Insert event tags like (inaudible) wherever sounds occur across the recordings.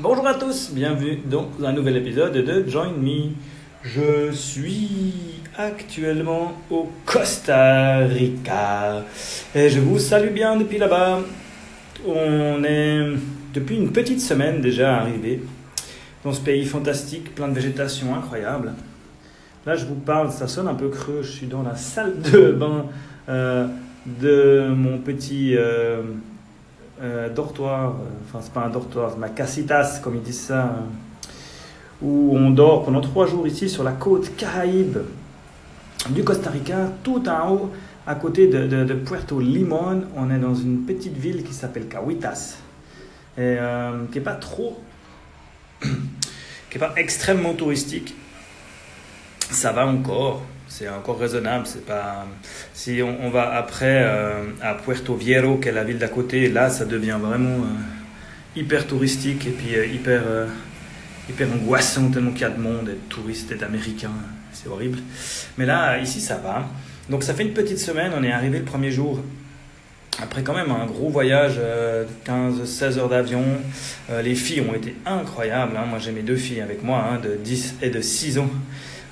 Bonjour à tous, bienvenue dans un nouvel épisode de Join Me. Je suis actuellement au Costa Rica et je vous salue bien depuis là-bas. On est depuis une petite semaine déjà arrivé dans ce pays fantastique, plein de végétation incroyable. Là, je vous parle, ça sonne un peu creux. Je suis dans la salle de bain euh, de mon petit euh, euh, dortoir. Enfin, c'est pas un dortoir, c'est ma casitas, comme ils disent ça. où on dort pendant trois jours ici sur la côte caraïbe du Costa Rica, tout en haut, à côté de, Puerto Limon. On est dans une petite ville qui s'appelle Cahuitas, et euh, qui est pas trop, (coughs) qui est pas extrêmement touristique. Ça va encore, c'est encore raisonnable. C'est pas si on, va après euh, à Puerto Viejo, qui est la ville d'à côté, là ça devient vraiment euh, hyper touristique et puis euh, hyper hyper angoissant tellement qu'il y a de monde, et de touristes et d'Américains, c'est horrible. Mais là, ici, ça va. Donc ça fait une petite semaine, on est arrivé le premier jour. Après quand même un gros voyage, euh, 15-16 heures d'avion, les filles ont été incroyables. hein. Moi j'ai mes deux filles avec moi, hein, de 10 et de 6 ans,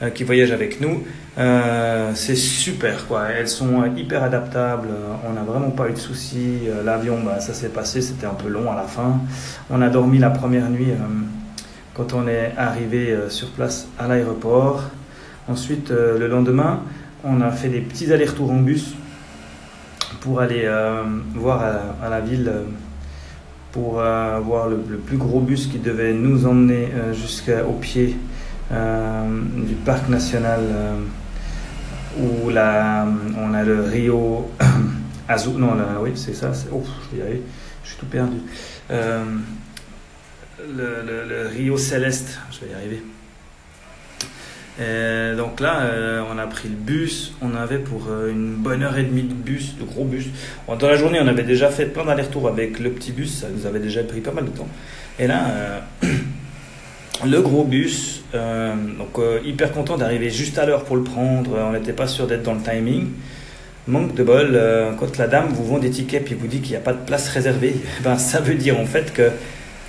euh, qui voyagent avec nous. Euh, c'est super quoi, elles sont euh, hyper adaptables, on n'a vraiment pas eu de soucis. L'avion, bah, ça s'est passé, c'était un peu long à la fin. On a dormi la première nuit quand on est arrivé sur place à l'aéroport. Ensuite, le lendemain, on a fait des petits allers-retours en bus pour aller voir à, la ville, pour voir le, plus gros bus qui devait nous emmener jusqu'au pied du parc national euh, où la, on a le Rio (coughs) Azul. Non, là, oui, c'est ça. Oh, je vais y arriver. Je suis tout perdu. Euh, le, Rio Céleste, je vais y arriver. Donc là, euh, on a pris le bus. On avait pour euh, une bonne heure et demie de bus, de gros bus. Dans la journée, on avait déjà fait plein d'allers-retours avec le petit bus. Ça nous avait déjà pris pas mal de temps. Et là, euh, le gros bus, euh, donc euh, hyper content d'arriver juste à l'heure pour le prendre. On n'était pas sûr d'être dans le timing. Manque de bol, euh, quand la dame vous vend des tickets puis vous dit qu'il n'y a pas de place réservée, (laughs) ben, ça veut dire en fait que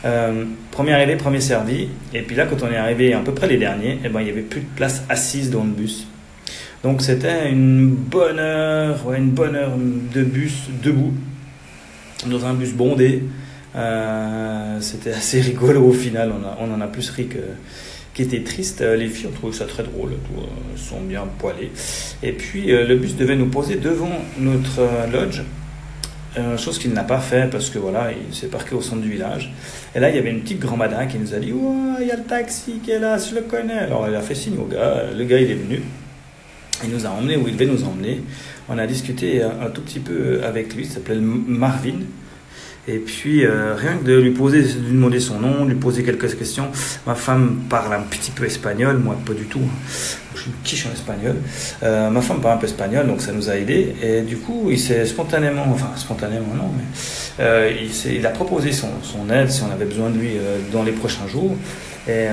euh, premier arrivé, premier servi. Et puis là, quand on est arrivé à peu près les derniers, eh ben, il n'y avait plus de place assise dans le bus. Donc c'était une bonne heure, ouais, une bonne heure de bus debout, dans un bus bondé. Euh, c'était assez (laughs) rigolo au final, on, en a plus ri que qui était triste. Euh, Les filles ont trouvé ça très drôle, euh, elles sont bien poilées. Et puis le bus devait nous poser devant notre lodge, chose qu'il n'a pas fait parce que voilà, il s'est parqué au centre du village. Et là, il y avait une petite grand-madame qui nous a dit Ouais, il y a le taxi qui est là, je le connais. Alors elle a fait signe au gars, le gars il est venu. Il nous a emmenés où il devait nous emmener. On a discuté un tout petit peu avec lui, il s'appelait Marvin. Et puis, euh, rien que de lui poser, de lui demander son nom, de lui poser quelques questions. Ma femme parle un petit peu espagnol, moi pas du tout. Je suis quiche en espagnol. Euh, ma femme parle un peu espagnol, donc ça nous a aidé. Et du coup, il s'est spontanément, enfin spontanément non, mais euh, il, a proposé son, aide si on avait besoin de lui dans les prochains jours. Et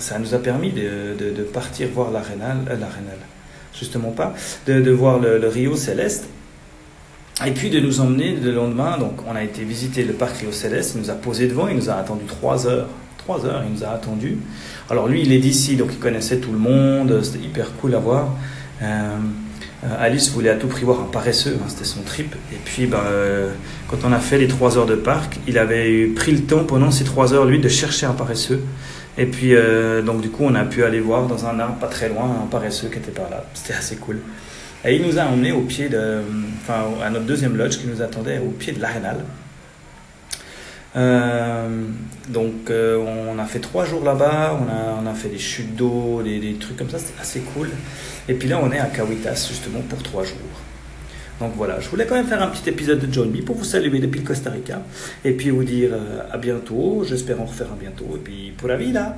ça nous a permis de, partir voir euh, l'Arenal, justement pas, de, voir le Rio Céleste. Et puis de nous emmener le lendemain, donc on a été visiter le parc Rio Céleste, il nous a posé devant, il nous a attendu trois heures. Trois heures, il nous a attendu. Alors lui, il est d'ici, donc il connaissait tout le monde, c'était hyper cool à voir. Euh, euh, Alice voulait à tout prix voir un paresseux, hein, c'était son trip. Et puis, ben, euh, quand on a fait les trois heures de parc, il avait pris le temps pendant ces trois heures, lui, de chercher un paresseux. Et puis, donc du coup, on a pu aller voir dans un arbre pas très loin un paresseux qui était par là. C'était assez cool. Et il nous a emmenés au pied de, enfin, à notre deuxième lodge qui nous attendait au pied de l'Arenal. Euh, donc, euh, on a fait trois jours là-bas, on a, on a fait des chutes d'eau, des, des trucs comme ça, c'était assez cool. Et puis là, on est à Cahuitas justement pour trois jours. Donc voilà, je voulais quand même faire un petit épisode de John B pour vous saluer depuis le Costa Rica et puis vous dire euh, à bientôt. J'espère en refaire un bientôt. Et puis pour la vie là.